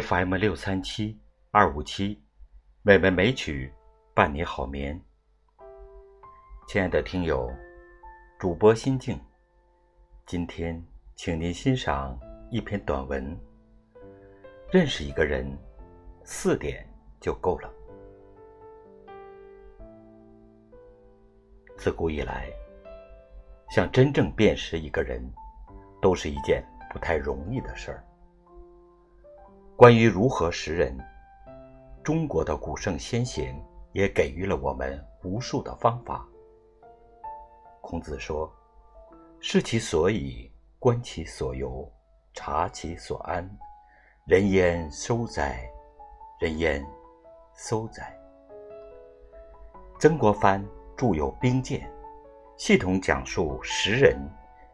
FM 六三七二五七，美文美曲伴你好眠。亲爱的听友，主播心静，今天请您欣赏一篇短文。认识一个人，四点就够了。自古以来，想真正辨识一个人，都是一件不太容易的事儿。关于如何识人，中国的古圣先贤也给予了我们无数的方法。孔子说：“视其所以，观其所由，察其所安，人焉收哉？人焉搜哉？”曾国藩著有《兵谏》，系统讲述识人、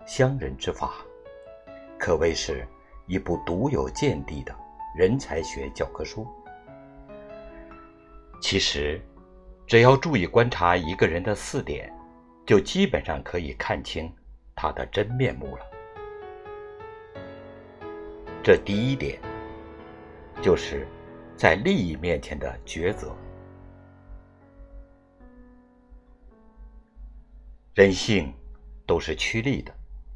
相人之法，可谓是一部独有见地的。人才学教科书。其实，只要注意观察一个人的四点，就基本上可以看清他的真面目了。这第一点，就是在利益面前的抉择。人性都是趋利的，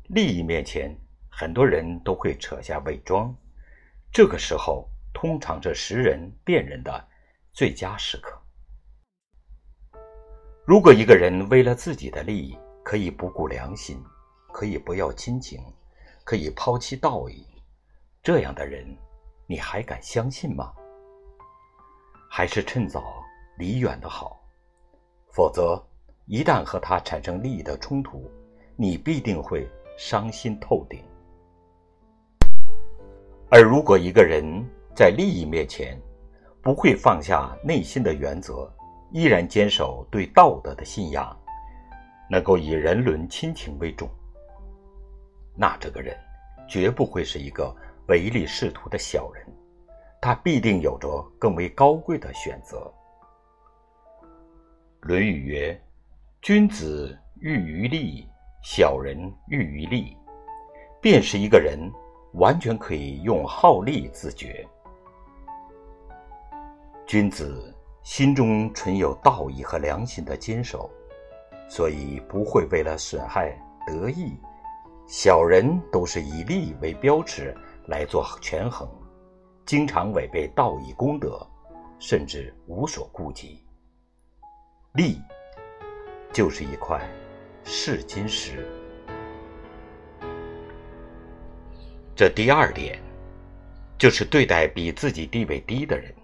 利益面前，很多人都会扯下伪装。这个时候，通常是识人辨人的最佳时刻。如果一个人为了自己的利益，可以不顾良心，可以不要亲情，可以抛弃道义，这样的人，你还敢相信吗？还是趁早离远的好。否则，一旦和他产生利益的冲突，你必定会伤心透顶。而如果一个人在利益面前不会放下内心的原则，依然坚守对道德的信仰，能够以人伦亲情为重，那这个人绝不会是一个唯利是图的小人，他必定有着更为高贵的选择。《论语》曰：“君子喻于利，小人喻于利。”便是一个人。完全可以用好利自觉。君子心中存有道义和良心的坚守，所以不会为了损害得意；小人都是以利为标尺来做权衡，经常违背道义功德，甚至无所顾忌。利就是一块试金石。这第二点，就是对待比自己地位低的人，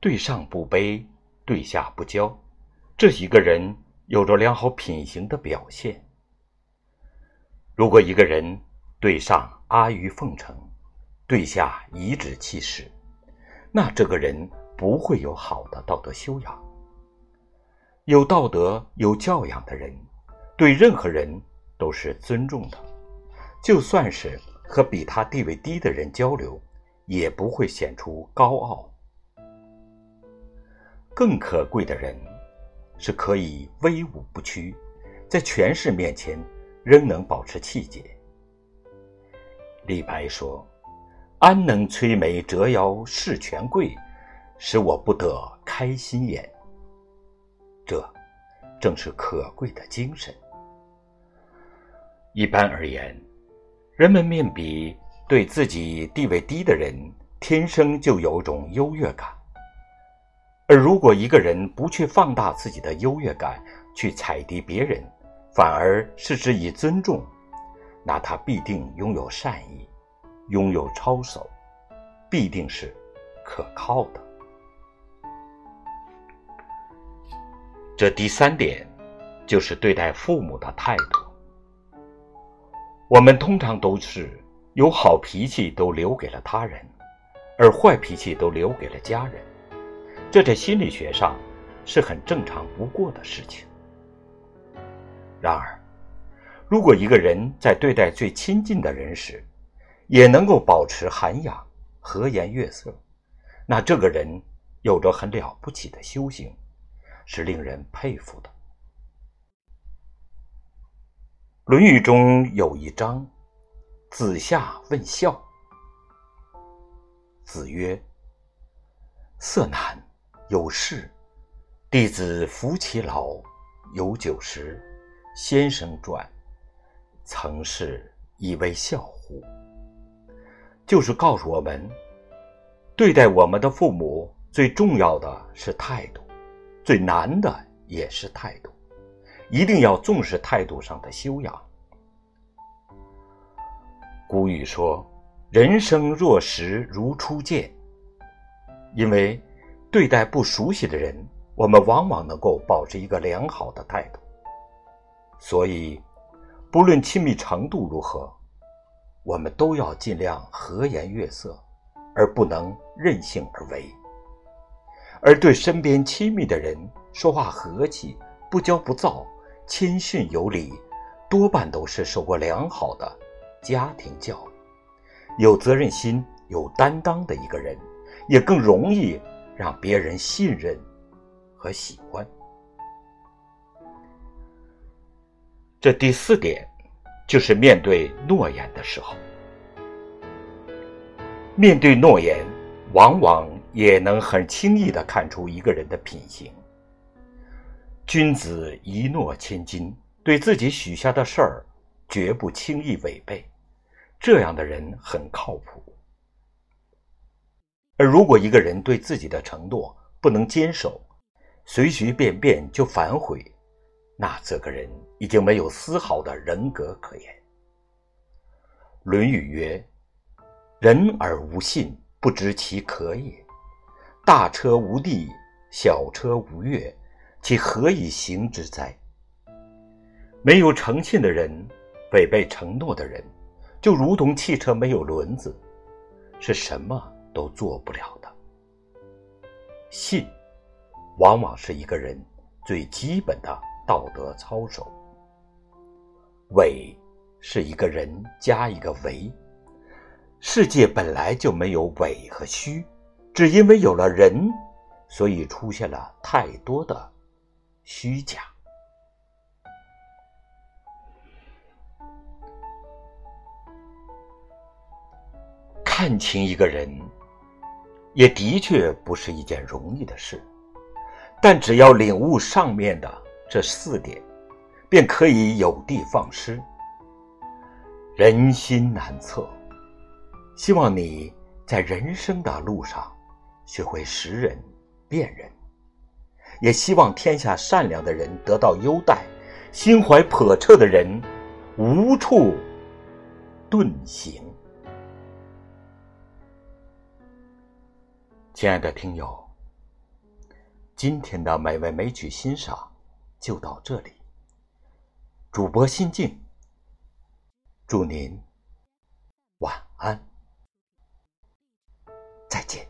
对上不卑，对下不骄，这一个人有着良好品行的表现。如果一个人对上阿谀奉承，对下颐指气使，那这个人不会有好的道德修养。有道德、有教养的人，对任何人都是尊重的。就算是和比他地位低的人交流，也不会显出高傲。更可贵的人，是可以威武不屈，在权势面前仍能保持气节。李白说：“安能摧眉折腰事权贵，使我不得开心颜。”这正是可贵的精神。一般而言。人们面比对自己地位低的人，天生就有种优越感。而如果一个人不去放大自己的优越感，去踩低别人，反而是之以尊重，那他必定拥有善意，拥有操守，必定是可靠的。这第三点，就是对待父母的态度。我们通常都是有好脾气都留给了他人，而坏脾气都留给了家人，这在心理学上是很正常不过的事情。然而，如果一个人在对待最亲近的人时，也能够保持涵养、和颜悦色，那这个人有着很了不起的修行，是令人佩服的。《论语》中有一章，子夏问孝。子曰：“色难，有事。弟子服其劳，有酒食。先生传，曾是以为孝乎？”就是告诉我们，对待我们的父母，最重要的是态度，最难的也是态度，一定要重视态度上的修养。古语说：“人生若识，如初见。”因为对待不熟悉的人，我们往往能够保持一个良好的态度。所以，不论亲密程度如何，我们都要尽量和颜悦色，而不能任性而为。而对身边亲密的人，说话和气、不骄不躁、谦逊有礼，多半都是受过良好的家庭教育、有责任心、有担当的一个人。也更容易让别人信任和喜欢。这第四点，就是面对诺言的时候，面对诺言，往往也能很轻易的看出一个人的品行。君子一诺千金，对自己许下的事儿，绝不轻易违背，这样的人很靠谱。而如果一个人对自己的承诺不能坚守，随随便便就反悔，那这个人已经没有丝毫的人格可言。《论语》曰：“人而无信，不知其可也。大车无地，小车无月，其何以行之哉？”没有诚信的人，违背承诺的人，就如同汽车没有轮子，是什么？都做不了的。信，往往是一个人最基本的道德操守。伪，是一个人加一个为。世界本来就没有伪和虚，只因为有了人，所以出现了太多的虚假。看清一个人。也的确不是一件容易的事，但只要领悟上面的这四点，便可以有的放矢。人心难测，希望你在人生的路上学会识人、辨人，也希望天下善良的人得到优待，心怀叵测的人无处遁形。亲爱的听友，今天的美味美曲欣赏就到这里。主播心静，祝您晚安，再见。